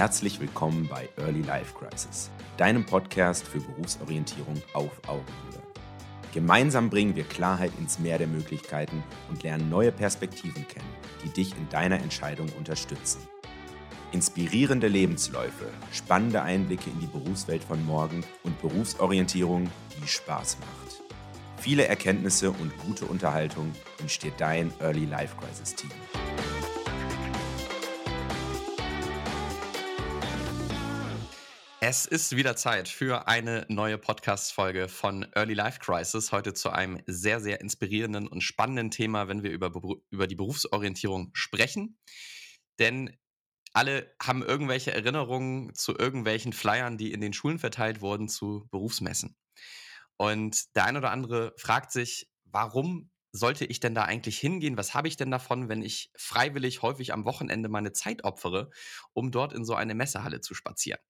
Herzlich willkommen bei Early Life Crisis, deinem Podcast für Berufsorientierung auf Augenhöhe. Gemeinsam bringen wir Klarheit ins Meer der Möglichkeiten und lernen neue Perspektiven kennen, die dich in deiner Entscheidung unterstützen. Inspirierende Lebensläufe, spannende Einblicke in die Berufswelt von morgen und Berufsorientierung, die Spaß macht. Viele Erkenntnisse und gute Unterhaltung entsteht dein Early Life Crisis Team. Es ist wieder Zeit für eine neue Podcast-Folge von Early Life Crisis. Heute zu einem sehr, sehr inspirierenden und spannenden Thema, wenn wir über, über die Berufsorientierung sprechen. Denn alle haben irgendwelche Erinnerungen zu irgendwelchen Flyern, die in den Schulen verteilt wurden, zu Berufsmessen. Und der ein oder andere fragt sich, warum sollte ich denn da eigentlich hingehen? Was habe ich denn davon, wenn ich freiwillig häufig am Wochenende meine Zeit opfere, um dort in so eine Messehalle zu spazieren?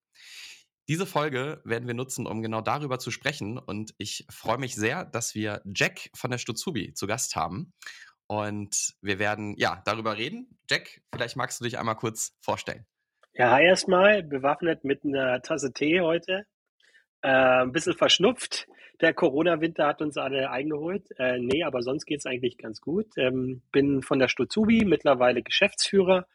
Diese Folge werden wir nutzen, um genau darüber zu sprechen. Und ich freue mich sehr, dass wir Jack von der Stutzubi zu Gast haben. Und wir werden ja darüber reden. Jack, vielleicht magst du dich einmal kurz vorstellen. Ja, hi erstmal, bewaffnet mit einer Tasse Tee heute. Äh, ein bisschen verschnupft. Der Corona-Winter hat uns alle eingeholt. Äh, nee, aber sonst geht es eigentlich ganz gut. Ähm, bin von der Stutzubi, mittlerweile Geschäftsführer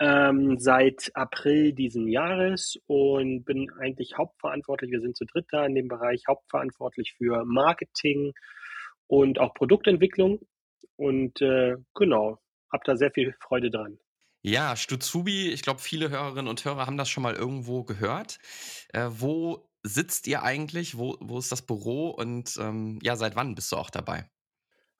ähm, seit April diesen Jahres und bin eigentlich hauptverantwortlich, wir sind zu dritt da in dem Bereich, hauptverantwortlich für Marketing und auch Produktentwicklung und äh, genau, habe da sehr viel Freude dran. Ja, Stutzubi, ich glaube, viele Hörerinnen und Hörer haben das schon mal irgendwo gehört. Äh, wo sitzt ihr eigentlich? Wo, wo ist das Büro? Und ähm, ja, seit wann bist du auch dabei?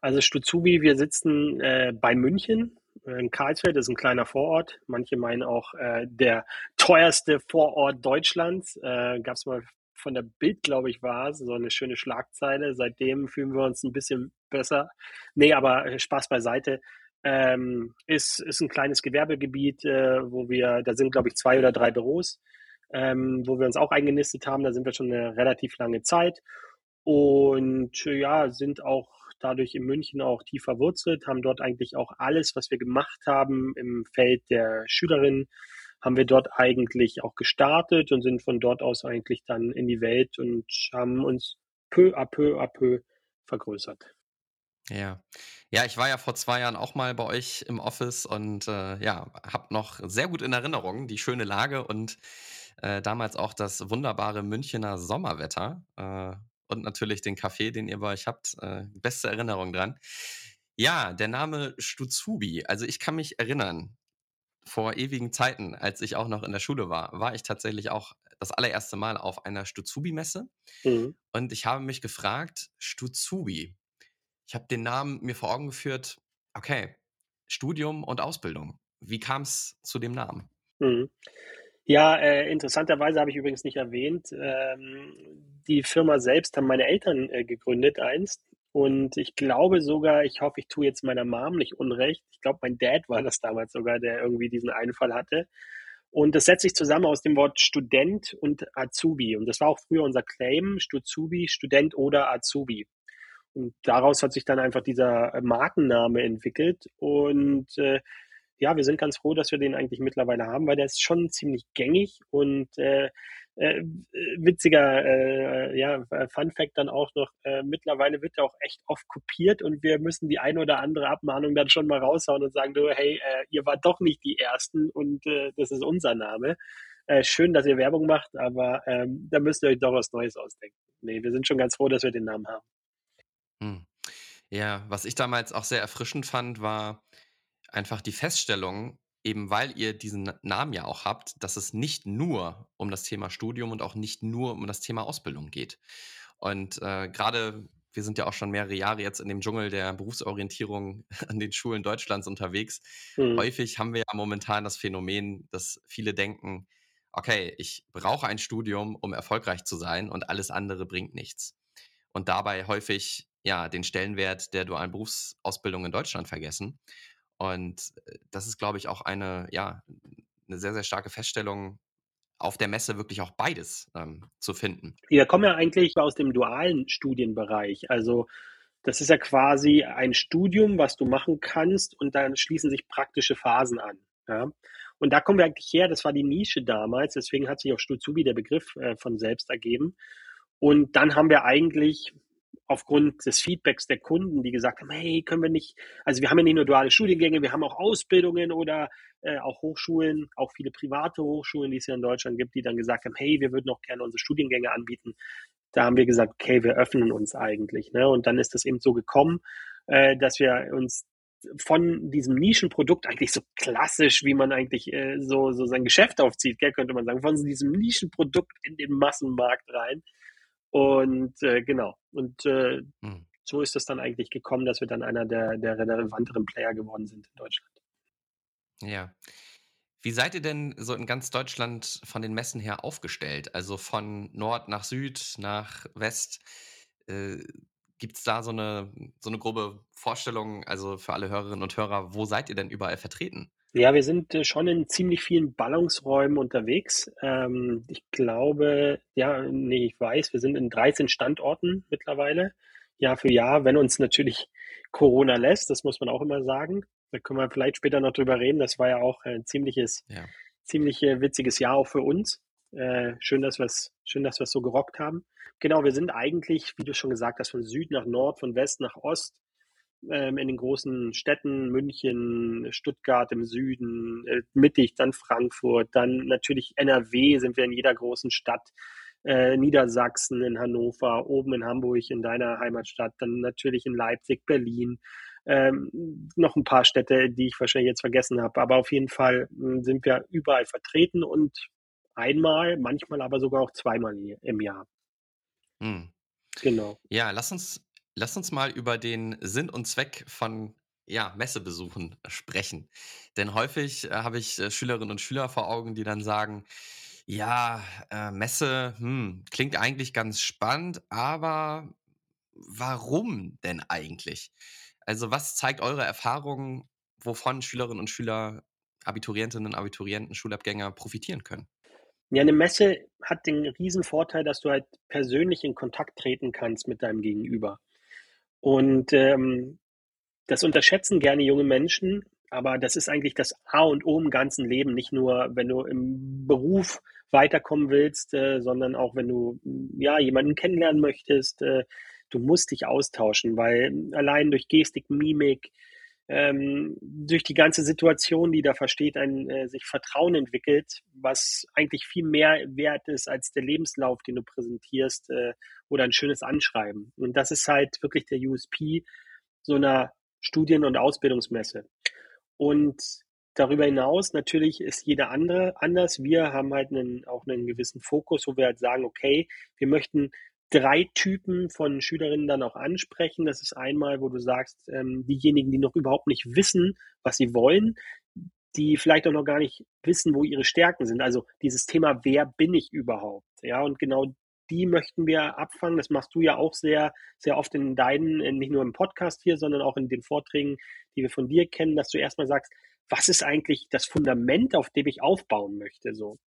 Also Stutzubi, wir sitzen äh, bei München. In Karlsfeld ist ein kleiner Vorort. Manche meinen auch äh, der teuerste Vorort Deutschlands. Äh, Gab es mal von der Bild, glaube ich, war es, so eine schöne Schlagzeile. Seitdem fühlen wir uns ein bisschen besser. Nee, aber äh, Spaß beiseite. Ähm, ist, ist ein kleines Gewerbegebiet, äh, wo wir, da sind, glaube ich, zwei oder drei Büros, ähm, wo wir uns auch eingenistet haben. Da sind wir schon eine relativ lange Zeit und äh, ja, sind auch dadurch in München auch tief verwurzelt, haben dort eigentlich auch alles, was wir gemacht haben im Feld der Schülerinnen, haben wir dort eigentlich auch gestartet und sind von dort aus eigentlich dann in die Welt und haben uns peu à peu à peu vergrößert. Ja. Ja, ich war ja vor zwei Jahren auch mal bei euch im Office und äh, ja, habe noch sehr gut in Erinnerung die schöne Lage und äh, damals auch das wunderbare Münchner Sommerwetter äh, und natürlich den Kaffee, den ihr bei euch habt. Äh, beste Erinnerung dran. Ja, der Name Stutzubi. Also ich kann mich erinnern, vor ewigen Zeiten, als ich auch noch in der Schule war, war ich tatsächlich auch das allererste Mal auf einer Stutzubi-Messe. Mhm. Und ich habe mich gefragt, Stutzubi. Ich habe den Namen mir vor Augen geführt, okay, Studium und Ausbildung. Wie kam es zu dem Namen? Mhm. Ja, äh, interessanterweise habe ich übrigens nicht erwähnt, ähm, die Firma selbst haben meine Eltern äh, gegründet einst. Und ich glaube sogar, ich hoffe, ich tue jetzt meiner Mom nicht unrecht. Ich glaube, mein Dad war das damals sogar, der irgendwie diesen Einfall hatte. Und das setzt sich zusammen aus dem Wort Student und Azubi. Und das war auch früher unser Claim, Stuzubi, Student oder Azubi. Und daraus hat sich dann einfach dieser Markenname entwickelt. Und äh, ja, wir sind ganz froh, dass wir den eigentlich mittlerweile haben, weil der ist schon ziemlich gängig und äh, äh, witziger äh, ja, Fun Fact dann auch noch, äh, mittlerweile wird er auch echt oft kopiert und wir müssen die eine oder andere Abmahnung dann schon mal raushauen und sagen, du, hey, äh, ihr wart doch nicht die Ersten und äh, das ist unser Name. Äh, schön, dass ihr Werbung macht, aber ähm, da müsst ihr euch doch was Neues ausdenken. Nee, wir sind schon ganz froh, dass wir den Namen haben. Hm. Ja, was ich damals auch sehr erfrischend fand, war einfach die Feststellung, eben weil ihr diesen Namen ja auch habt, dass es nicht nur um das Thema Studium und auch nicht nur um das Thema Ausbildung geht. Und äh, gerade wir sind ja auch schon mehrere Jahre jetzt in dem Dschungel der Berufsorientierung an den Schulen Deutschlands unterwegs. Mhm. Häufig haben wir ja momentan das Phänomen, dass viele denken, okay, ich brauche ein Studium, um erfolgreich zu sein und alles andere bringt nichts. Und dabei häufig ja den Stellenwert der dualen Berufsausbildung in Deutschland vergessen. Und äh, das ist, glaube ich, auch eine, ja, eine sehr, sehr starke Feststellung, auf der Messe wirklich auch beides ähm, zu finden. Wir kommen ja eigentlich aus dem dualen Studienbereich. Also das ist ja quasi ein Studium, was du machen kannst und dann schließen sich praktische Phasen an. Ja? Und da kommen wir eigentlich her, das war die Nische damals, deswegen hat sich auch Stulzubi der Begriff äh, von selbst ergeben. Und dann haben wir eigentlich aufgrund des Feedbacks der Kunden, die gesagt haben, hey, können wir nicht, also wir haben ja nicht nur duale Studiengänge, wir haben auch Ausbildungen oder äh, auch Hochschulen, auch viele private Hochschulen, die es ja in Deutschland gibt, die dann gesagt haben, hey, wir würden auch gerne unsere Studiengänge anbieten. Da haben wir gesagt, okay, wir öffnen uns eigentlich. Ne? Und dann ist das eben so gekommen, äh, dass wir uns von diesem Nischenprodukt eigentlich so klassisch, wie man eigentlich äh, so, so sein Geschäft aufzieht, gell, könnte man sagen, von diesem Nischenprodukt in den Massenmarkt rein und äh, genau. Und äh, hm. so ist es dann eigentlich gekommen, dass wir dann einer der, der relevanteren Player geworden sind in Deutschland. Ja. Wie seid ihr denn so in ganz Deutschland von den Messen her aufgestellt? Also von Nord nach Süd, nach West. Äh, Gibt es da so eine, so eine grobe Vorstellung, also für alle Hörerinnen und Hörer, wo seid ihr denn überall vertreten? Ja, wir sind äh, schon in ziemlich vielen Ballungsräumen unterwegs. Ähm, ich glaube, ja, nee, ich weiß, wir sind in 13 Standorten mittlerweile, Jahr für Jahr, wenn uns natürlich Corona lässt, das muss man auch immer sagen. Da können wir vielleicht später noch drüber reden. Das war ja auch ein ziemliches, ja. ziemlich äh, witziges Jahr auch für uns. Äh, schön, dass wir es, schön, dass wir es so gerockt haben. Genau, wir sind eigentlich, wie du schon gesagt hast, von Süd nach Nord, von West nach Ost ähm, in den großen Städten, München, Stuttgart im Süden, äh, mittig, dann Frankfurt, dann natürlich NRW sind wir in jeder großen Stadt, äh, Niedersachsen, in Hannover, oben in Hamburg, in deiner Heimatstadt, dann natürlich in Leipzig, Berlin, ähm, noch ein paar Städte, die ich wahrscheinlich jetzt vergessen habe. Aber auf jeden Fall hm, sind wir überall vertreten und einmal, manchmal aber sogar auch zweimal im Jahr. Hm. Genau. Ja, lass uns Lass uns mal über den Sinn und Zweck von ja, Messebesuchen sprechen. Denn häufig äh, habe ich äh, Schülerinnen und Schüler vor Augen, die dann sagen, ja, äh, Messe, hm, klingt eigentlich ganz spannend, aber warum denn eigentlich? Also was zeigt eure Erfahrung, wovon Schülerinnen und Schüler, Abiturientinnen, Abiturienten, Schulabgänger profitieren können? Ja, eine Messe hat den riesen Vorteil, dass du halt persönlich in Kontakt treten kannst mit deinem Gegenüber. Und ähm, das unterschätzen gerne junge Menschen, aber das ist eigentlich das A und O im ganzen Leben, nicht nur, wenn du im Beruf weiterkommen willst, äh, sondern auch, wenn du ja jemanden kennenlernen möchtest. Äh, du musst dich austauschen, weil allein durch Gestik, Mimik, ähm, durch die ganze Situation, die da versteht, ein äh, sich Vertrauen entwickelt, was eigentlich viel mehr wert ist als der Lebenslauf, den du präsentierst äh, oder ein schönes Anschreiben. Und das ist halt wirklich der USP so einer Studien- und Ausbildungsmesse. Und darüber hinaus natürlich ist jeder andere anders. Wir haben halt einen, auch einen gewissen Fokus, wo wir halt sagen, okay, wir möchten drei Typen von Schülerinnen dann auch ansprechen. Das ist einmal, wo du sagst, ähm, diejenigen, die noch überhaupt nicht wissen, was sie wollen, die vielleicht auch noch gar nicht wissen, wo ihre Stärken sind. Also dieses Thema, wer bin ich überhaupt? Ja, und genau die möchten wir abfangen. Das machst du ja auch sehr, sehr oft in deinen, nicht nur im Podcast hier, sondern auch in den Vorträgen, die wir von dir kennen, dass du erstmal sagst, was ist eigentlich das Fundament, auf dem ich aufbauen möchte, so.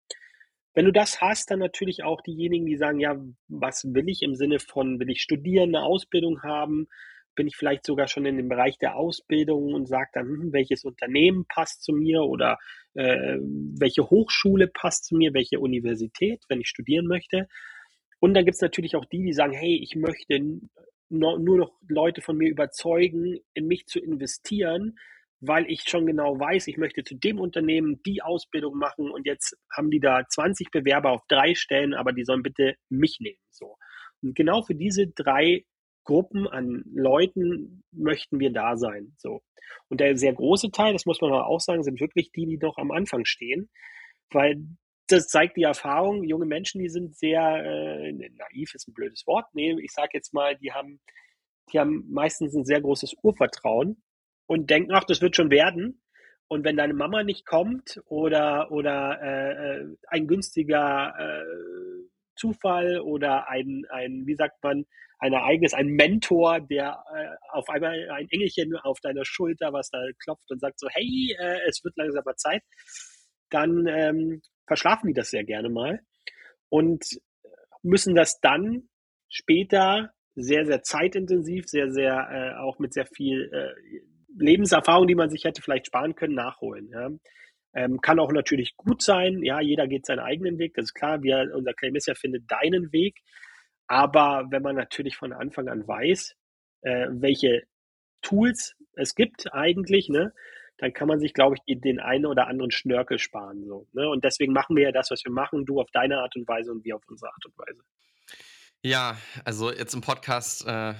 Wenn du das hast, dann natürlich auch diejenigen, die sagen, ja, was will ich im Sinne von, will ich studieren, eine Ausbildung haben? Bin ich vielleicht sogar schon in dem Bereich der Ausbildung und sage dann, hm, welches Unternehmen passt zu mir oder äh, welche Hochschule passt zu mir, welche Universität, wenn ich studieren möchte. Und dann gibt es natürlich auch die, die sagen, hey, ich möchte nur noch Leute von mir überzeugen, in mich zu investieren, weil ich schon genau weiß, ich möchte zu dem Unternehmen die Ausbildung machen und jetzt haben die da 20 Bewerber auf drei Stellen, aber die sollen bitte mich nehmen. So. Und genau für diese drei Gruppen an Leuten möchten wir da sein. So. Und der sehr große Teil, das muss man auch sagen, sind wirklich die, die noch am Anfang stehen, weil das zeigt die Erfahrung. Junge Menschen, die sind sehr äh, naiv, ist ein blödes Wort. Nee, ich sage jetzt mal, die haben, die haben meistens ein sehr großes Urvertrauen und denken, ach, das wird schon werden. Und wenn deine Mama nicht kommt oder, oder äh, äh, ein günstiger äh, Zufall oder ein, ein, wie sagt man, ein Ereignis, ein Mentor, der äh, auf einmal ein Engelchen auf deiner Schulter, was da klopft und sagt so, hey, äh, es wird langsam mal Zeit, dann ähm, verschlafen die das sehr gerne mal und müssen das dann später sehr, sehr zeitintensiv, sehr, sehr äh, auch mit sehr viel äh, Lebenserfahrung, die man sich hätte vielleicht sparen können, nachholen. Ja. Ähm, kann auch natürlich gut sein. Ja, jeder geht seinen eigenen Weg. Das ist klar. Wir, unser Claim ist ja, finde deinen Weg. Aber wenn man natürlich von Anfang an weiß, äh, welche Tools es gibt eigentlich, ne, dann kann man sich, glaube ich, den einen oder anderen Schnörkel sparen. So, ne? Und deswegen machen wir ja das, was wir machen, du auf deine Art und Weise und wir auf unsere Art und Weise. Ja, also jetzt im Podcast, äh,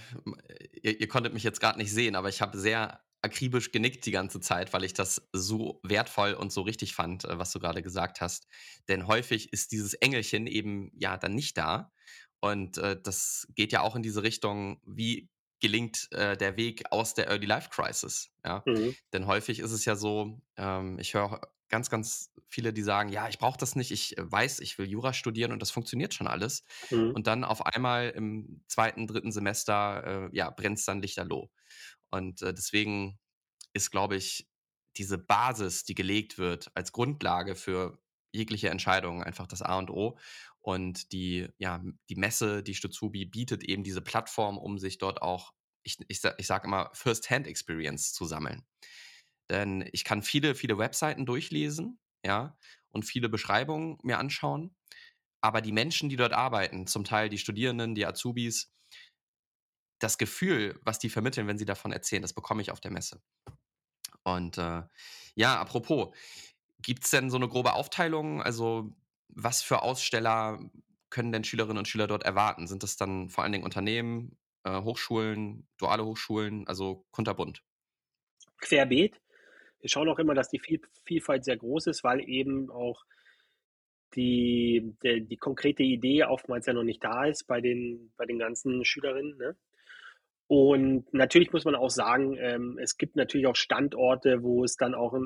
ihr, ihr, konntet mich jetzt gerade nicht sehen, aber ich habe sehr akribisch genickt die ganze Zeit, weil ich das so wertvoll und so richtig fand, äh, was du gerade gesagt hast. Denn häufig ist dieses Engelchen eben ja dann nicht da. Und äh, das geht ja auch in diese Richtung, wie gelingt äh, der Weg aus der Early Life Crisis. Ja? Mhm. Denn häufig ist es ja so, ähm, ich höre ganz, ganz viele, die sagen, ja, ich brauche das nicht, ich äh, weiß, ich will Jura studieren und das funktioniert schon alles. Mhm. Und dann auf einmal im zweiten, dritten Semester, äh, ja, brennt es dann lichterloh. Und äh, deswegen ist, glaube ich, diese Basis, die gelegt wird als Grundlage für jegliche Entscheidung einfach das A und O. Und die, ja, die Messe, die Stutzubi bietet eben diese Plattform, um sich dort auch, ich, ich, ich sage immer, First-Hand-Experience zu sammeln. Denn ich kann viele, viele Webseiten durchlesen, ja, und viele Beschreibungen mir anschauen. Aber die Menschen, die dort arbeiten, zum Teil die Studierenden, die Azubis, das Gefühl, was die vermitteln, wenn sie davon erzählen, das bekomme ich auf der Messe. Und äh, ja, apropos, gibt es denn so eine grobe Aufteilung? Also was für Aussteller können denn Schülerinnen und Schüler dort erwarten? Sind das dann vor allen Dingen Unternehmen, äh, Hochschulen, duale Hochschulen, also kunterbunt? Querbeet. Wir schauen auch immer, dass die Vielfalt sehr groß ist, weil eben auch die, die, die, konkrete Idee oftmals ja noch nicht da ist bei den, bei den ganzen Schülerinnen. Ne? Und natürlich muss man auch sagen, ähm, es gibt natürlich auch Standorte, wo es dann auch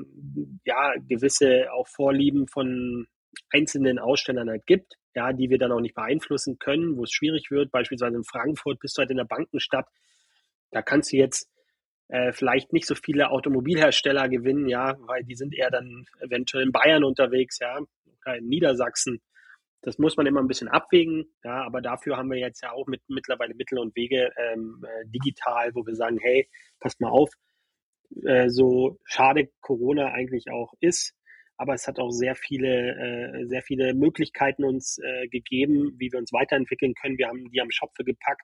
ja, gewisse auch Vorlieben von einzelnen Ausstellern halt gibt, ja, die wir dann auch nicht beeinflussen können, wo es schwierig wird. Beispielsweise in Frankfurt bist du halt in der Bankenstadt. Da kannst du jetzt äh, vielleicht nicht so viele Automobilhersteller gewinnen, ja, weil die sind eher dann eventuell in Bayern unterwegs, ja, in Niedersachsen. Das muss man immer ein bisschen abwägen, ja, aber dafür haben wir jetzt ja auch mit mittlerweile Mittel und Wege ähm, äh, digital, wo wir sagen, hey, passt mal auf, äh, so schade Corona eigentlich auch ist, aber es hat auch sehr viele, äh, sehr viele Möglichkeiten uns äh, gegeben, wie wir uns weiterentwickeln können. Wir haben die am Schopfe gepackt.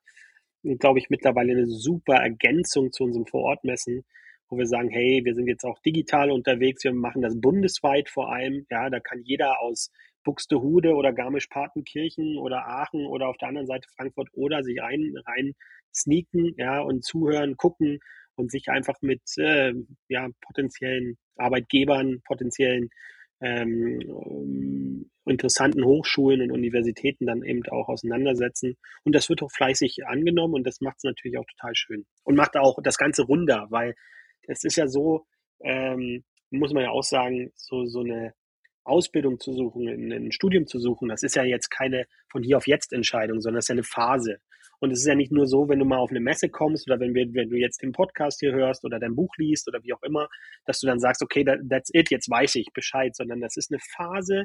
Glaube ich, mittlerweile eine super Ergänzung zu unserem Vorortmessen, wo wir sagen, hey, wir sind jetzt auch digital unterwegs, wir machen das bundesweit vor allem. Ja, da kann jeder aus Buxtehude oder Garmisch-Partenkirchen oder Aachen oder auf der anderen Seite Frankfurt oder sich ein, rein sneaken, ja, und zuhören, gucken und sich einfach mit äh, ja, potenziellen Arbeitgebern, potenziellen ähm, interessanten Hochschulen und Universitäten dann eben auch auseinandersetzen. Und das wird auch fleißig angenommen und das macht es natürlich auch total schön. Und macht auch das Ganze runder, weil es ist ja so, ähm, muss man ja auch sagen, so, so eine Ausbildung zu suchen, ein Studium zu suchen, das ist ja jetzt keine von hier auf jetzt Entscheidung, sondern das ist ja eine Phase. Und es ist ja nicht nur so, wenn du mal auf eine Messe kommst oder wenn, wir, wenn du jetzt den Podcast hier hörst oder dein Buch liest oder wie auch immer, dass du dann sagst, okay, that, that's it, jetzt weiß ich Bescheid, sondern das ist eine Phase,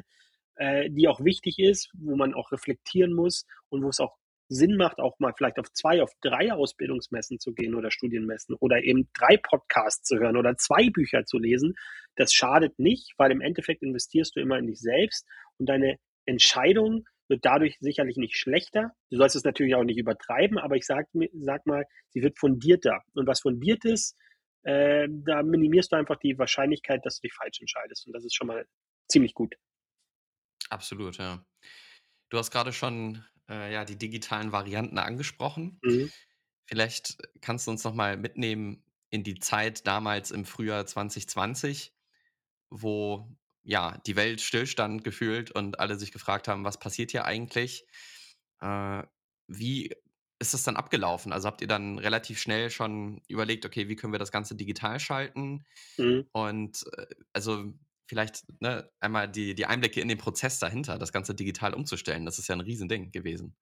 äh, die auch wichtig ist, wo man auch reflektieren muss und wo es auch Sinn macht, auch mal vielleicht auf zwei, auf drei Ausbildungsmessen zu gehen oder Studienmessen oder eben drei Podcasts zu hören oder zwei Bücher zu lesen. Das schadet nicht, weil im Endeffekt investierst du immer in dich selbst und deine Entscheidung wird dadurch sicherlich nicht schlechter. Du sollst es natürlich auch nicht übertreiben, aber ich sag, sag mal, sie wird fundierter. Und was fundiert ist, äh, da minimierst du einfach die Wahrscheinlichkeit, dass du dich falsch entscheidest. Und das ist schon mal ziemlich gut. Absolut, ja. Du hast gerade schon äh, ja, die digitalen Varianten angesprochen. Mhm. Vielleicht kannst du uns noch mal mitnehmen in die Zeit damals im Frühjahr 2020, wo ja, die Welt stillstand gefühlt und alle sich gefragt haben, was passiert hier eigentlich? Äh, wie ist das dann abgelaufen? Also habt ihr dann relativ schnell schon überlegt, okay, wie können wir das Ganze digital schalten? Mhm. Und äh, also vielleicht ne, einmal die, die Einblicke in den Prozess dahinter, das Ganze digital umzustellen. Das ist ja ein Riesending gewesen.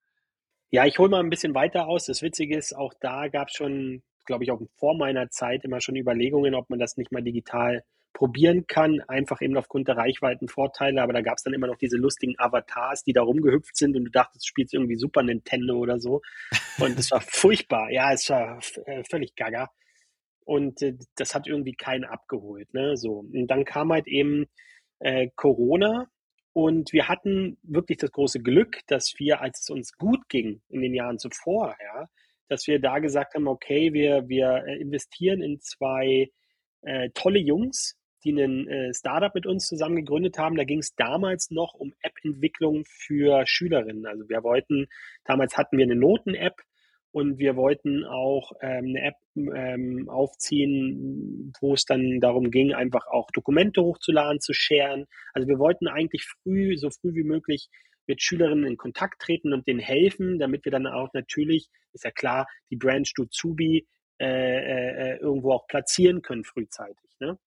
Ja, ich hole mal ein bisschen weiter aus. Das Witzige ist, auch da gab es schon, glaube ich, auch vor meiner Zeit immer schon Überlegungen, ob man das nicht mal digital probieren kann, einfach eben aufgrund der Reichweitenvorteile. Aber da gab es dann immer noch diese lustigen Avatars, die da rumgehüpft sind und du dachtest, du spielst irgendwie Super Nintendo oder so. Und es war furchtbar. Ja, es war äh, völlig gaga. Und äh, das hat irgendwie keinen abgeholt. Ne? So. Und dann kam halt eben äh, Corona und wir hatten wirklich das große Glück, dass wir, als es uns gut ging in den Jahren zuvor, ja, dass wir da gesagt haben, okay, wir, wir äh, investieren in zwei äh, tolle Jungs, die ein äh, Startup mit uns zusammen gegründet haben. Da ging es damals noch um App-Entwicklung für Schülerinnen. Also wir wollten, damals hatten wir eine Noten-App und wir wollten auch ähm, eine App ähm, aufziehen, wo es dann darum ging, einfach auch Dokumente hochzuladen, zu sharen. Also wir wollten eigentlich früh, so früh wie möglich mit Schülerinnen in Kontakt treten und denen helfen, damit wir dann auch natürlich, ist ja klar, die Brand Stuzubi äh, äh, irgendwo auch platzieren können frühzeitig. Ne?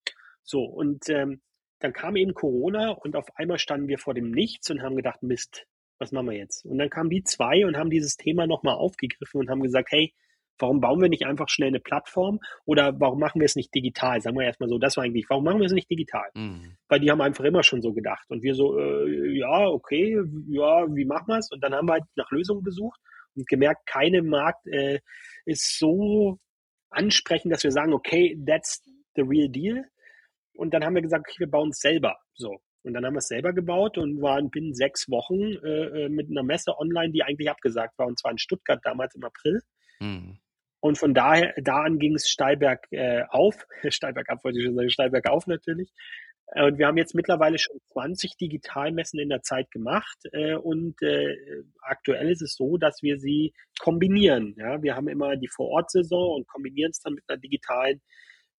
So, und ähm, dann kam eben Corona und auf einmal standen wir vor dem Nichts und haben gedacht, Mist, was machen wir jetzt? Und dann kamen die zwei und haben dieses Thema nochmal aufgegriffen und haben gesagt, hey, warum bauen wir nicht einfach schnell eine Plattform oder warum machen wir es nicht digital? Sagen wir erstmal so, das war eigentlich, warum machen wir es nicht digital? Mhm. Weil die haben einfach immer schon so gedacht. Und wir so, äh, ja, okay, ja, wie machen wir es? Und dann haben wir halt nach Lösungen gesucht und gemerkt, keine Markt äh, ist so ansprechend, dass wir sagen, okay, that's the real deal. Und dann haben wir gesagt, okay, wir bauen es selber. So. Und dann haben wir es selber gebaut und waren binnen sechs Wochen äh, äh, mit einer Messe online, die eigentlich abgesagt war, und zwar in Stuttgart damals im April. Mhm. Und von daher, da an ging es steilberg äh, auf, steilberg ab wollte ich schon sagen, steilberg auf natürlich. Äh, und wir haben jetzt mittlerweile schon 20 Digitalmessen in der Zeit gemacht. Äh, und äh, aktuell ist es so, dass wir sie kombinieren. Ja? Wir haben immer die Vorortsaison und kombinieren es dann mit einer digitalen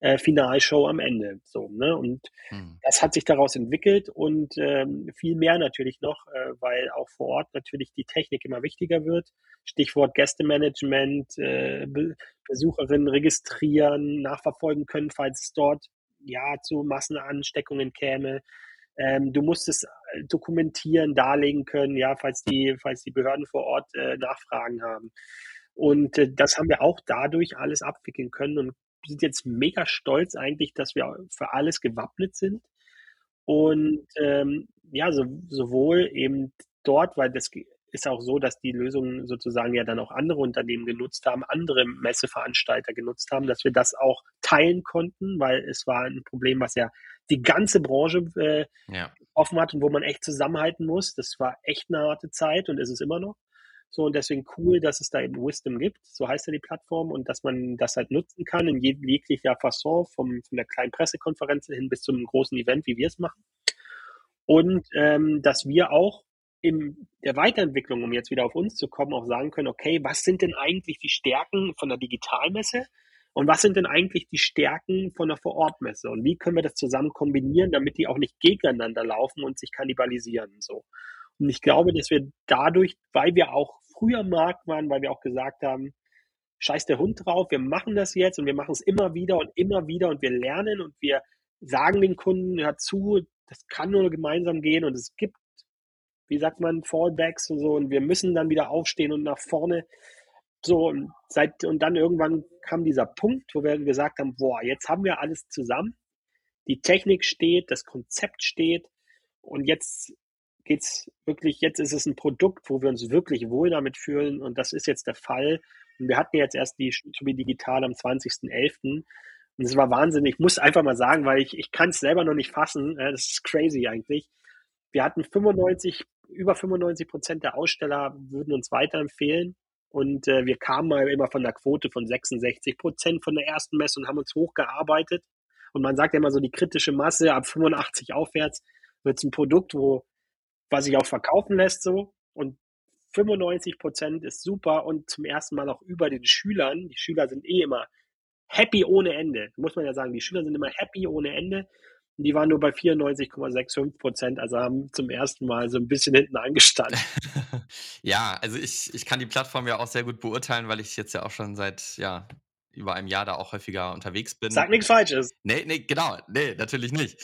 äh, Finalshow am Ende. So, ne? Und hm. das hat sich daraus entwickelt und ähm, viel mehr natürlich noch, äh, weil auch vor Ort natürlich die Technik immer wichtiger wird. Stichwort Gästemanagement, äh, Be Besucherinnen registrieren, nachverfolgen können, falls es dort ja zu Massenansteckungen käme. Ähm, du musst es äh, dokumentieren, darlegen können, ja, falls die, falls die Behörden vor Ort äh, Nachfragen haben. Und äh, das haben wir auch dadurch alles abwickeln können und sind jetzt mega stolz eigentlich, dass wir für alles gewappnet sind. Und ähm, ja, so, sowohl eben dort, weil das ist auch so, dass die Lösungen sozusagen ja dann auch andere Unternehmen genutzt haben, andere Messeveranstalter genutzt haben, dass wir das auch teilen konnten, weil es war ein Problem, was ja die ganze Branche äh, ja. offen hat und wo man echt zusammenhalten muss. Das war echt eine harte Zeit und ist es immer noch. So, und deswegen cool, dass es da eben Wisdom gibt, so heißt ja die Plattform, und dass man das halt nutzen kann in jeglicher Fasson, vom, von der kleinen Pressekonferenz hin bis zum großen Event, wie wir es machen. Und ähm, dass wir auch in der Weiterentwicklung, um jetzt wieder auf uns zu kommen, auch sagen können, okay, was sind denn eigentlich die Stärken von der Digitalmesse und was sind denn eigentlich die Stärken von der Vorortmesse und wie können wir das zusammen kombinieren, damit die auch nicht gegeneinander laufen und sich kannibalisieren so. Und ich glaube, dass wir dadurch, weil wir auch früher am Markt waren, weil wir auch gesagt haben, scheiß der Hund drauf, wir machen das jetzt und wir machen es immer wieder und immer wieder und wir lernen und wir sagen den Kunden, hört zu, das kann nur gemeinsam gehen und es gibt, wie sagt man, Fallbacks und so und wir müssen dann wieder aufstehen und nach vorne. So, und, seit, und dann irgendwann kam dieser Punkt, wo wir gesagt haben, boah, jetzt haben wir alles zusammen. Die Technik steht, das Konzept steht und jetzt geht's wirklich, jetzt ist es ein Produkt, wo wir uns wirklich wohl damit fühlen und das ist jetzt der Fall. Und wir hatten jetzt erst die Stubi Digital am 20.11. Und es war wahnsinnig. Ich muss einfach mal sagen, weil ich, ich kann es selber noch nicht fassen. Das ist crazy eigentlich. Wir hatten 95, über 95 Prozent der Aussteller würden uns weiterempfehlen. Und äh, wir kamen mal immer von der Quote von 66 Prozent von der ersten Messe und haben uns hochgearbeitet. Und man sagt ja immer so, die kritische Masse ab 85 aufwärts wird es ein Produkt, wo was sich auch verkaufen lässt so. Und 95 Prozent ist super und zum ersten Mal auch über den Schülern. Die Schüler sind eh immer happy ohne Ende. Muss man ja sagen, die Schüler sind immer happy ohne Ende. Und die waren nur bei 94,65 Prozent, also haben zum ersten Mal so ein bisschen hinten angestanden. ja, also ich, ich kann die Plattform ja auch sehr gut beurteilen, weil ich jetzt ja auch schon seit ja, über einem Jahr da auch häufiger unterwegs bin. Sag nichts Falsches. Nee, nee, genau. Nee, natürlich nicht.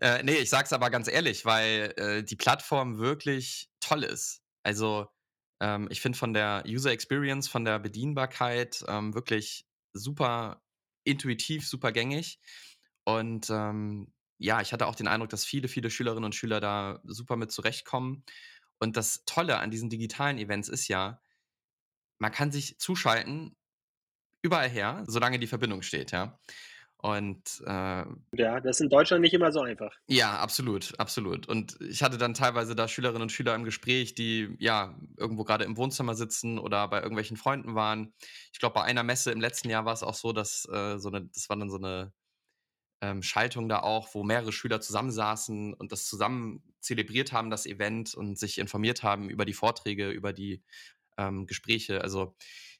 Äh, nee, ich sag's aber ganz ehrlich, weil äh, die Plattform wirklich toll ist. Also, ähm, ich finde von der User Experience, von der Bedienbarkeit ähm, wirklich super intuitiv, super gängig. Und ähm, ja, ich hatte auch den Eindruck, dass viele, viele Schülerinnen und Schüler da super mit zurechtkommen. Und das Tolle an diesen digitalen Events ist ja, man kann sich zuschalten überall her, solange die Verbindung steht, ja. Und äh, ja, das ist in Deutschland nicht immer so einfach. Ja, absolut, absolut. Und ich hatte dann teilweise da Schülerinnen und Schüler im Gespräch, die ja irgendwo gerade im Wohnzimmer sitzen oder bei irgendwelchen Freunden waren. Ich glaube, bei einer Messe im letzten Jahr war es auch so, dass äh, so eine, das war dann so eine ähm, Schaltung da auch, wo mehrere Schüler zusammensaßen und das zusammen zelebriert haben, das Event und sich informiert haben über die Vorträge, über die ähm, Gespräche. Also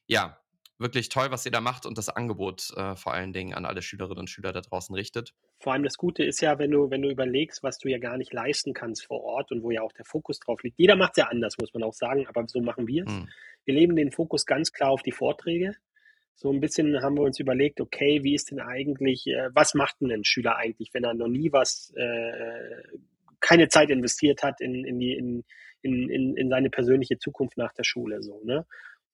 ja, wirklich toll, was ihr da macht und das Angebot äh, vor allen Dingen an alle Schülerinnen und Schüler da draußen richtet. Vor allem das Gute ist ja, wenn du, wenn du überlegst, was du ja gar nicht leisten kannst vor Ort und wo ja auch der Fokus drauf liegt. Jeder macht es ja anders, muss man auch sagen, aber so machen wir es. Hm. Wir leben den Fokus ganz klar auf die Vorträge. So ein bisschen haben wir uns überlegt, okay, wie ist denn eigentlich, äh, was macht denn ein Schüler eigentlich, wenn er noch nie was, äh, keine Zeit investiert hat in, in, die, in, in, in, in seine persönliche Zukunft nach der Schule, so, ne?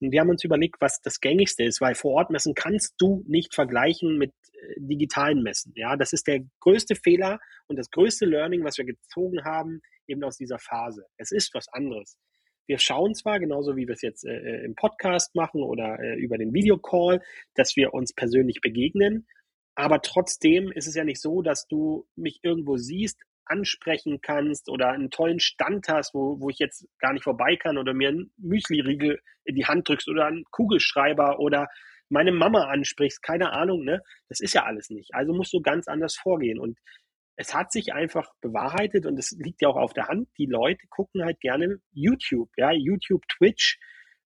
Und wir haben uns überlegt, was das gängigste ist, weil Vorortmessen kannst du nicht vergleichen mit äh, digitalen Messen. Ja, das ist der größte Fehler und das größte Learning, was wir gezogen haben, eben aus dieser Phase. Es ist was anderes. Wir schauen zwar, genauso wie wir es jetzt äh, äh im Podcast machen oder äh, über den Videocall, dass wir uns persönlich begegnen, aber trotzdem ist es ja nicht so, dass du mich irgendwo siehst, ansprechen kannst oder einen tollen Stand hast, wo, wo ich jetzt gar nicht vorbei kann oder mir einen Müsli-Riegel in die Hand drückst oder einen Kugelschreiber oder meine Mama ansprichst, keine Ahnung, ne? Das ist ja alles nicht. Also musst du ganz anders vorgehen. Und es hat sich einfach bewahrheitet und es liegt ja auch auf der Hand. Die Leute gucken halt gerne YouTube, ja, YouTube, Twitch,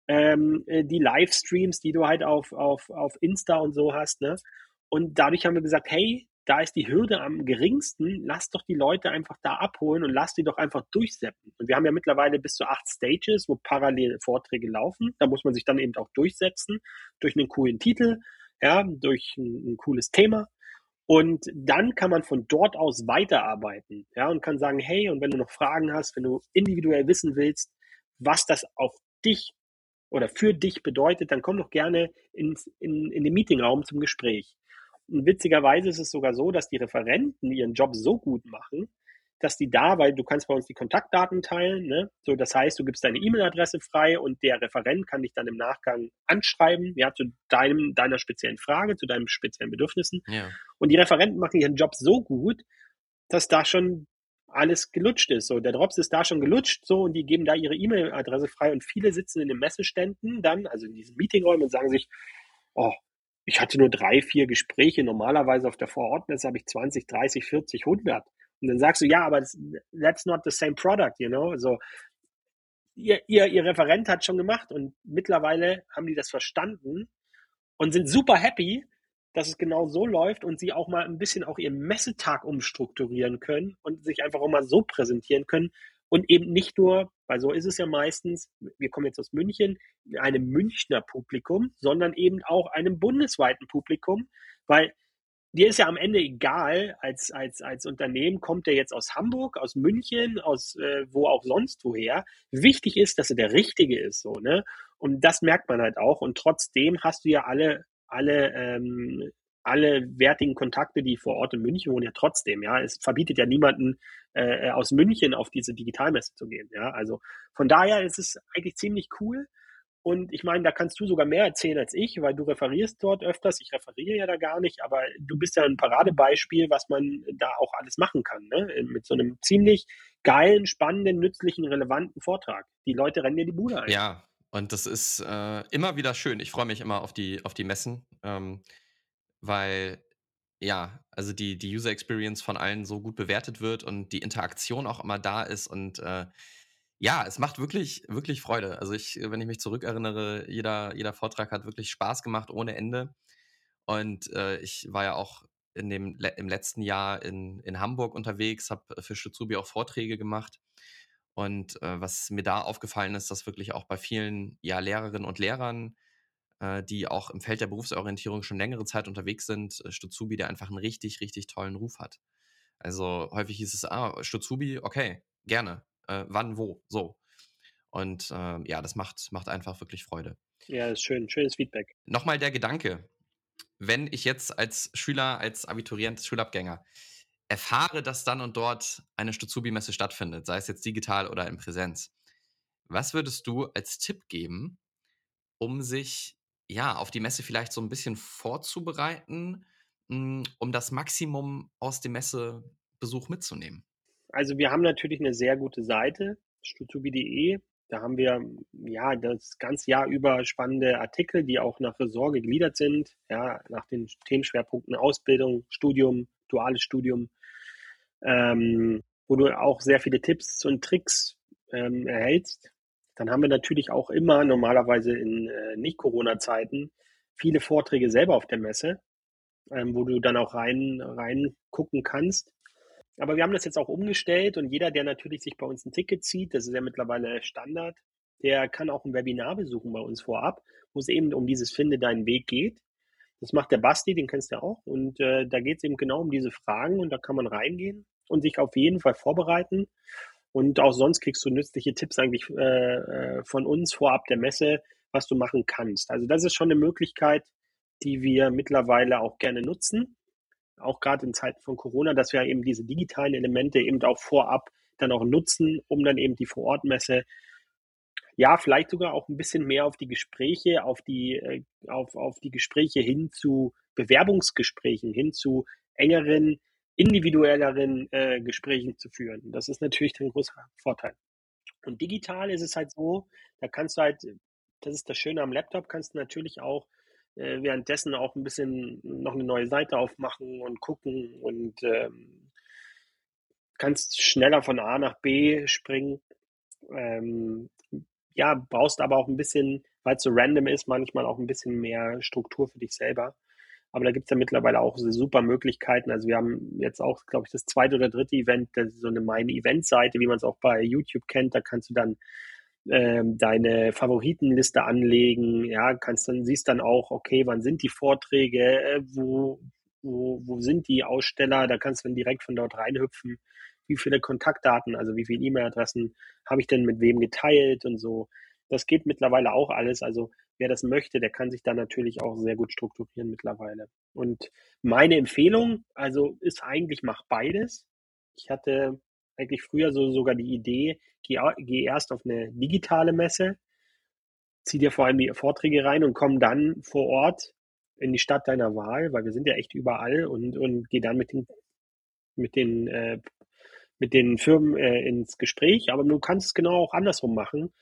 ähm, äh, die Livestreams, die du halt auf, auf, auf Insta und so hast, ne? Und dadurch haben wir gesagt, hey, da ist die Hürde am geringsten, lass doch die Leute einfach da abholen und lass die doch einfach durchsetzen. Und wir haben ja mittlerweile bis zu acht Stages, wo parallel Vorträge laufen. Da muss man sich dann eben auch durchsetzen, durch einen coolen Titel, ja, durch ein, ein cooles Thema. Und dann kann man von dort aus weiterarbeiten, ja, und kann sagen, hey, und wenn du noch Fragen hast, wenn du individuell wissen willst, was das auf dich oder für dich bedeutet, dann komm doch gerne ins, in, in den Meetingraum zum Gespräch. Witzigerweise ist es sogar so, dass die Referenten ihren Job so gut machen, dass die da, weil du kannst bei uns die Kontaktdaten teilen, ne? so das heißt, du gibst deine E-Mail-Adresse frei und der Referent kann dich dann im Nachgang anschreiben, ja, zu deinem, deiner speziellen Frage, zu deinen speziellen Bedürfnissen. Ja. Und die Referenten machen ihren Job so gut, dass da schon alles gelutscht ist. So, der Drops ist da schon gelutscht, so, und die geben da ihre E-Mail-Adresse frei und viele sitzen in den Messeständen dann, also in diesen Meetingräumen und sagen sich, oh, ich hatte nur drei, vier Gespräche. Normalerweise auf der Vorortmesse habe ich 20, 30, 40, 100. Und dann sagst du, ja, aber that's not the same product, you know? Also, ihr, ihr, ihr Referent hat schon gemacht und mittlerweile haben die das verstanden und sind super happy, dass es genau so läuft und sie auch mal ein bisschen auch ihren Messetag umstrukturieren können und sich einfach auch mal so präsentieren können, und eben nicht nur, weil so ist es ja meistens, wir kommen jetzt aus München, einem Münchner Publikum, sondern eben auch einem bundesweiten Publikum, weil dir ist ja am Ende egal, als, als, als Unternehmen kommt der jetzt aus Hamburg, aus München, aus äh, wo auch sonst woher. Wichtig ist, dass er der Richtige ist, so, ne? Und das merkt man halt auch. Und trotzdem hast du ja alle, alle ähm, alle wertigen Kontakte, die vor Ort in München wohnen, ja trotzdem, ja. Es verbietet ja niemanden äh, aus München auf diese Digitalmesse zu gehen, ja. Also von daher ist es eigentlich ziemlich cool. Und ich meine, da kannst du sogar mehr erzählen als ich, weil du referierst dort öfters. Ich referiere ja da gar nicht, aber du bist ja ein Paradebeispiel, was man da auch alles machen kann, ne? Mit so einem ziemlich geilen, spannenden, nützlichen, relevanten Vortrag. Die Leute rennen dir die Bude ein. Ja, und das ist äh, immer wieder schön. Ich freue mich immer auf die, auf die Messen. Ähm, weil ja, also die, die User Experience von allen so gut bewertet wird und die Interaktion auch immer da ist und äh, ja, es macht wirklich, wirklich Freude. Also ich, wenn ich mich zurückerinnere, jeder, jeder Vortrag hat wirklich Spaß gemacht ohne Ende. Und äh, ich war ja auch in dem, im letzten Jahr in, in Hamburg unterwegs, habe für Shizubi auch Vorträge gemacht. Und äh, was mir da aufgefallen ist, dass wirklich auch bei vielen ja, Lehrerinnen und Lehrern die auch im Feld der Berufsorientierung schon längere Zeit unterwegs sind, äh, Stutzubi, der einfach einen richtig, richtig tollen Ruf hat. Also häufig hieß es, ah, Stutzubi, okay, gerne. Äh, wann, wo, so. Und äh, ja, das macht, macht einfach wirklich Freude. Ja, das ist schön, schönes Feedback. Nochmal der Gedanke, wenn ich jetzt als Schüler, als Abiturient, Schulabgänger erfahre, dass dann und dort eine Stutzubi-Messe stattfindet, sei es jetzt digital oder in Präsenz, was würdest du als Tipp geben, um sich ja, auf die Messe vielleicht so ein bisschen vorzubereiten, hm, um das Maximum aus dem Messebesuch mitzunehmen? Also wir haben natürlich eine sehr gute Seite, stutubi.de. Da haben wir ja das ganze Jahr über spannende Artikel, die auch nach Ressort gegliedert sind, ja, nach den Themenschwerpunkten Ausbildung, Studium, duales Studium, ähm, wo du auch sehr viele Tipps und Tricks ähm, erhältst. Dann haben wir natürlich auch immer normalerweise in äh, Nicht-Corona-Zeiten viele Vorträge selber auf der Messe, ähm, wo du dann auch rein, rein gucken kannst. Aber wir haben das jetzt auch umgestellt und jeder, der natürlich sich bei uns ein Ticket zieht, das ist ja mittlerweile Standard, der kann auch ein Webinar besuchen bei uns vorab, wo es eben um dieses Finde deinen Weg geht. Das macht der Basti, den kennst du ja auch. Und äh, da geht es eben genau um diese Fragen und da kann man reingehen und sich auf jeden Fall vorbereiten. Und auch sonst kriegst du nützliche Tipps eigentlich äh, äh von uns vorab der Messe, was du machen kannst. Also das ist schon eine Möglichkeit, die wir mittlerweile auch gerne nutzen auch gerade in Zeiten von Corona, dass wir eben diese digitalen Elemente eben auch vorab dann auch nutzen, um dann eben die Vorortmesse ja, vielleicht sogar auch ein bisschen mehr auf die Gespräche, auf die, äh, auf, auf die Gespräche hin zu Bewerbungsgesprächen, hin zu engeren, individuelleren äh, Gesprächen zu führen. Das ist natürlich ein großer Vorteil. Und digital ist es halt so, da kannst du halt, das ist das Schöne am Laptop, kannst du natürlich auch äh, währenddessen auch ein bisschen noch eine neue Seite aufmachen und gucken und ähm, kannst schneller von A nach B springen. Ähm, ja, brauchst aber auch ein bisschen, weil es so random ist, manchmal auch ein bisschen mehr Struktur für dich selber. Aber da gibt es ja mittlerweile auch so super Möglichkeiten. Also wir haben jetzt auch, glaube ich, das zweite oder dritte Event, das ist so eine meine Event-Seite, wie man es auch bei YouTube kennt. Da kannst du dann ähm, deine Favoritenliste anlegen, ja, kannst dann, siehst dann auch, okay, wann sind die Vorträge, äh, wo, wo, wo sind die Aussteller, da kannst du dann direkt von dort reinhüpfen, wie viele Kontaktdaten, also wie viele E-Mail-Adressen habe ich denn mit wem geteilt und so. Das geht mittlerweile auch alles. Also wer das möchte, der kann sich da natürlich auch sehr gut strukturieren mittlerweile. Und meine Empfehlung, also ist eigentlich, mach beides. Ich hatte eigentlich früher so sogar die Idee, geh, geh erst auf eine digitale Messe, zieh dir vor allem die Vorträge rein und komm dann vor Ort in die Stadt deiner Wahl, weil wir sind ja echt überall und, und geh dann mit den, mit den, äh, mit den Firmen äh, ins Gespräch. Aber du kannst es genau auch andersrum machen.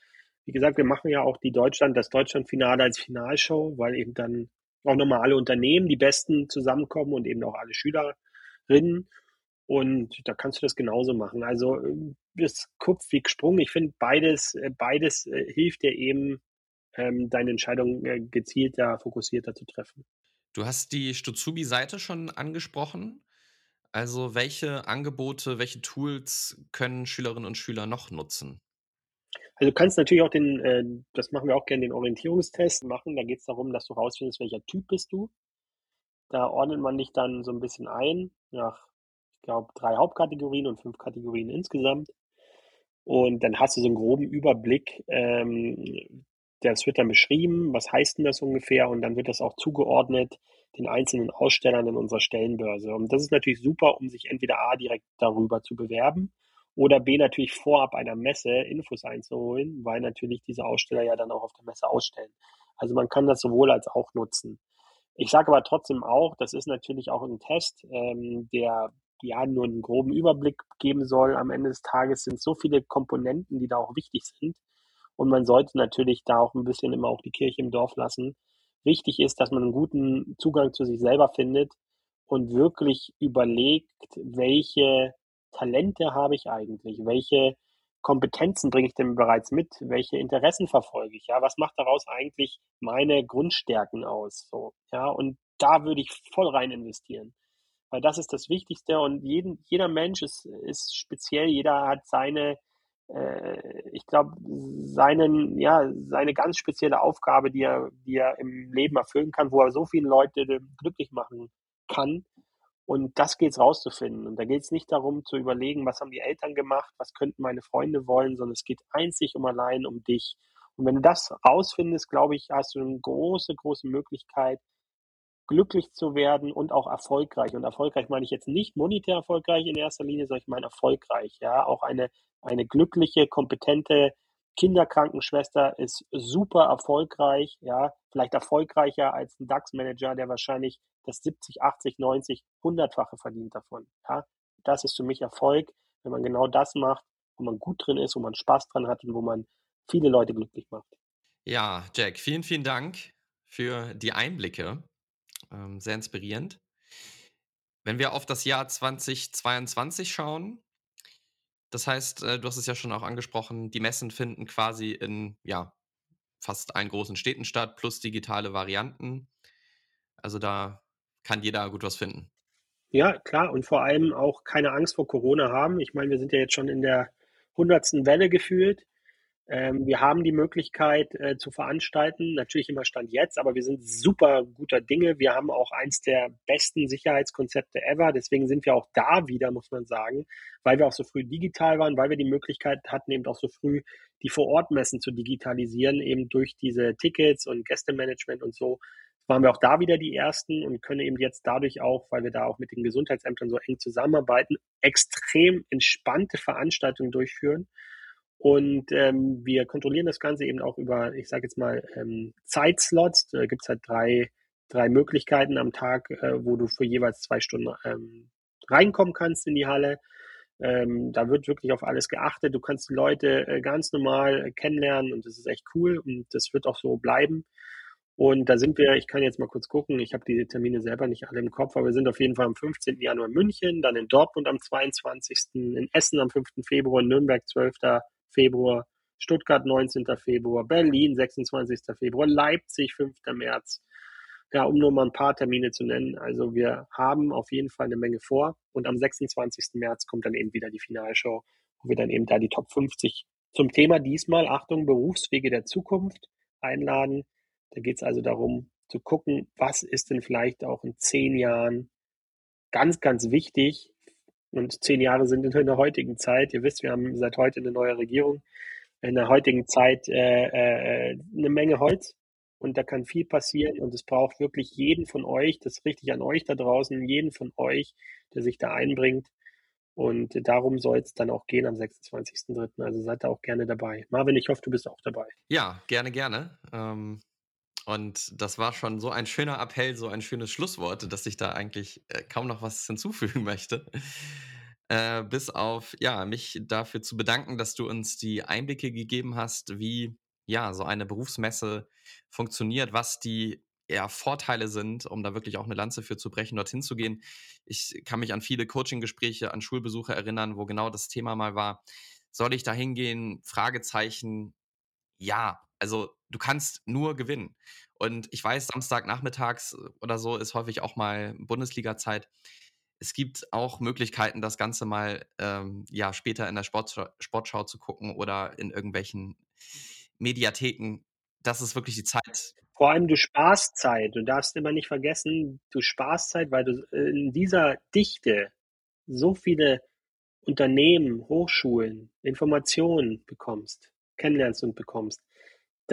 Wie gesagt, wir machen ja auch die Deutschland, das Deutschlandfinale als Finalshow, weil eben dann auch nochmal alle Unternehmen, die Besten zusammenkommen und eben auch alle Schülerinnen. Und da kannst du das genauso machen. Also das Kupf wie Sprung, ich finde beides, äh, beides äh, hilft dir eben, ähm, deine Entscheidung äh, gezielter, fokussierter zu treffen. Du hast die Stutzubi-Seite schon angesprochen. Also welche Angebote, welche Tools können Schülerinnen und Schüler noch nutzen? Also du kannst natürlich auch den, äh, das machen wir auch gerne, den Orientierungstest machen. Da geht es darum, dass du rausfindest, welcher Typ bist du. Da ordnet man dich dann so ein bisschen ein nach glaube, drei Hauptkategorien und fünf Kategorien insgesamt. Und dann hast du so einen groben Überblick. Ähm, das wird dann beschrieben, was heißt denn das ungefähr? Und dann wird das auch zugeordnet den einzelnen Ausstellern in unserer Stellenbörse. Und das ist natürlich super, um sich entweder A direkt darüber zu bewerben oder B natürlich vorab einer Messe Infos einzuholen, weil natürlich diese Aussteller ja dann auch auf der Messe ausstellen. Also man kann das sowohl als auch nutzen. Ich sage aber trotzdem auch, das ist natürlich auch ein Test, ähm, der ja nur einen groben Überblick geben soll. Am Ende des Tages sind so viele Komponenten, die da auch wichtig sind. Und man sollte natürlich da auch ein bisschen immer auch die Kirche im Dorf lassen. Wichtig ist, dass man einen guten Zugang zu sich selber findet und wirklich überlegt, welche Talente habe ich eigentlich? Welche Kompetenzen bringe ich denn bereits mit? Welche Interessen verfolge ich? Ja, was macht daraus eigentlich meine Grundstärken aus? So, ja, und da würde ich voll rein investieren weil das ist das Wichtigste und jeden, jeder Mensch ist, ist speziell, jeder hat seine, äh, ich glaube, seinen, ja, seine ganz spezielle Aufgabe, die er, die er im Leben erfüllen kann, wo er so viele Leute glücklich machen kann. Und das geht es rauszufinden. Und da geht es nicht darum zu überlegen, was haben die Eltern gemacht, was könnten meine Freunde wollen, sondern es geht einzig und allein um dich. Und wenn du das rausfindest, glaube ich, hast du eine große, große Möglichkeit, glücklich zu werden und auch erfolgreich. Und erfolgreich meine ich jetzt nicht monetär erfolgreich in erster Linie, sondern ich meine erfolgreich. Ja, auch eine, eine glückliche, kompetente Kinderkrankenschwester ist super erfolgreich. Ja, vielleicht erfolgreicher als ein DAX-Manager, der wahrscheinlich das 70, 80, 90, 100-fache verdient davon. Ja? Das ist für mich Erfolg, wenn man genau das macht, wo man gut drin ist, wo man Spaß dran hat und wo man viele Leute glücklich macht. Ja, Jack, vielen, vielen Dank für die Einblicke. Ähm, sehr inspirierend. Wenn wir auf das Jahr 2022 schauen, das heißt, äh, du hast es ja schon auch angesprochen, die Messen finden quasi in ja, fast allen großen Städten statt, plus digitale Varianten. Also da kann jeder gut was finden. Ja, klar. Und vor allem auch keine Angst vor Corona haben. Ich meine, wir sind ja jetzt schon in der hundertsten Welle gefühlt. Ähm, wir haben die Möglichkeit äh, zu veranstalten, natürlich immer Stand jetzt, aber wir sind super guter Dinge. Wir haben auch eins der besten Sicherheitskonzepte ever. Deswegen sind wir auch da wieder, muss man sagen, weil wir auch so früh digital waren, weil wir die Möglichkeit hatten, eben auch so früh die Vorortmessen zu digitalisieren, eben durch diese Tickets und Gästemanagement und so waren wir auch da wieder die Ersten und können eben jetzt dadurch auch, weil wir da auch mit den Gesundheitsämtern so eng zusammenarbeiten, extrem entspannte Veranstaltungen durchführen. Und ähm, wir kontrollieren das Ganze eben auch über, ich sage jetzt mal, ähm, Zeitslots. Da gibt es halt drei, drei Möglichkeiten am Tag, äh, wo du für jeweils zwei Stunden ähm, reinkommen kannst in die Halle. Ähm, da wird wirklich auf alles geachtet. Du kannst die Leute äh, ganz normal kennenlernen und das ist echt cool und das wird auch so bleiben. Und da sind wir, ich kann jetzt mal kurz gucken, ich habe die Termine selber nicht alle im Kopf, aber wir sind auf jeden Fall am 15. Januar in München, dann in Dortmund am 22., in Essen am 5. Februar, in Nürnberg 12. Februar, Stuttgart 19. Februar, Berlin 26. Februar, Leipzig 5. März. Ja, um nur mal ein paar Termine zu nennen. Also wir haben auf jeden Fall eine Menge vor und am 26. März kommt dann eben wieder die Finalshow, wo wir dann eben da die Top 50 zum Thema diesmal, Achtung, Berufswege der Zukunft einladen. Da geht es also darum zu gucken, was ist denn vielleicht auch in zehn Jahren ganz, ganz wichtig. Und zehn Jahre sind in der heutigen Zeit, ihr wisst, wir haben seit heute eine neue Regierung, in der heutigen Zeit äh, äh, eine Menge Holz und da kann viel passieren und es braucht wirklich jeden von euch, das ist richtig an euch da draußen, jeden von euch, der sich da einbringt. Und darum soll es dann auch gehen am 26.03. Also seid da auch gerne dabei. Marvin, ich hoffe, du bist auch dabei. Ja, gerne, gerne. Ähm, und das war schon so ein schöner Appell, so ein schönes Schlusswort, dass ich da eigentlich äh, kaum noch was hinzufügen möchte. Äh, bis auf, ja, mich dafür zu bedanken, dass du uns die Einblicke gegeben hast, wie ja, so eine Berufsmesse funktioniert, was die ja, Vorteile sind, um da wirklich auch eine Lanze für zu brechen, dorthin zu gehen. Ich kann mich an viele Coaching-Gespräche, an Schulbesuche erinnern, wo genau das Thema mal war. Soll ich da hingehen? Fragezeichen. Ja, also du kannst nur gewinnen. Und ich weiß, Samstagnachmittags äh, oder so ist häufig auch mal Bundesliga-Zeit. Es gibt auch Möglichkeiten, das Ganze mal ähm, ja, später in der Sportschau, Sportschau zu gucken oder in irgendwelchen Mediatheken. Das ist wirklich die Zeit. Vor allem du sparst Zeit. Du darfst immer nicht vergessen, du sparst Zeit, weil du in dieser Dichte so viele Unternehmen, Hochschulen, Informationen bekommst, kennenlernst und bekommst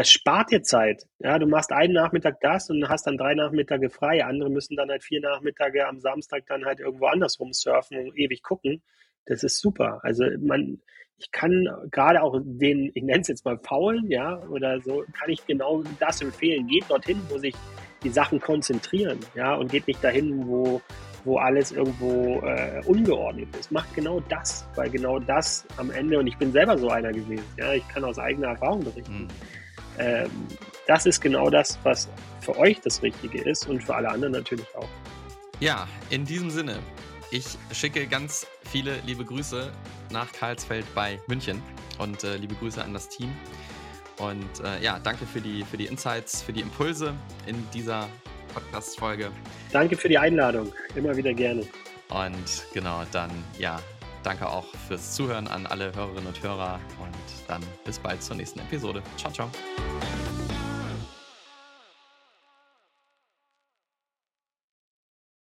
das spart dir Zeit. Ja, du machst einen Nachmittag das und hast dann drei Nachmittage frei. Andere müssen dann halt vier Nachmittage am Samstag dann halt irgendwo anders rumsurfen und ewig gucken. Das ist super. Also man, ich kann gerade auch den, ich nenne es jetzt mal faulen, ja, oder so, kann ich genau das empfehlen. Geht dorthin, wo sich die Sachen konzentrieren, ja, und geht nicht dahin, wo, wo alles irgendwo äh, ungeordnet ist. Macht genau das, weil genau das am Ende, und ich bin selber so einer gewesen, ja, ich kann aus eigener Erfahrung berichten. Mhm ähm, das ist genau das, was für euch das Richtige ist und für alle anderen natürlich auch. Ja, in diesem Sinne, ich schicke ganz viele liebe Grüße nach Karlsfeld bei München und äh, liebe Grüße an das Team. Und äh, ja, danke für die, für die Insights, für die Impulse in dieser Podcast-Folge. Danke für die Einladung. Immer wieder gerne. Und genau, dann ja, danke auch fürs Zuhören an alle Hörerinnen und Hörer und dann bis bald zur nächsten Episode. Ciao, ciao.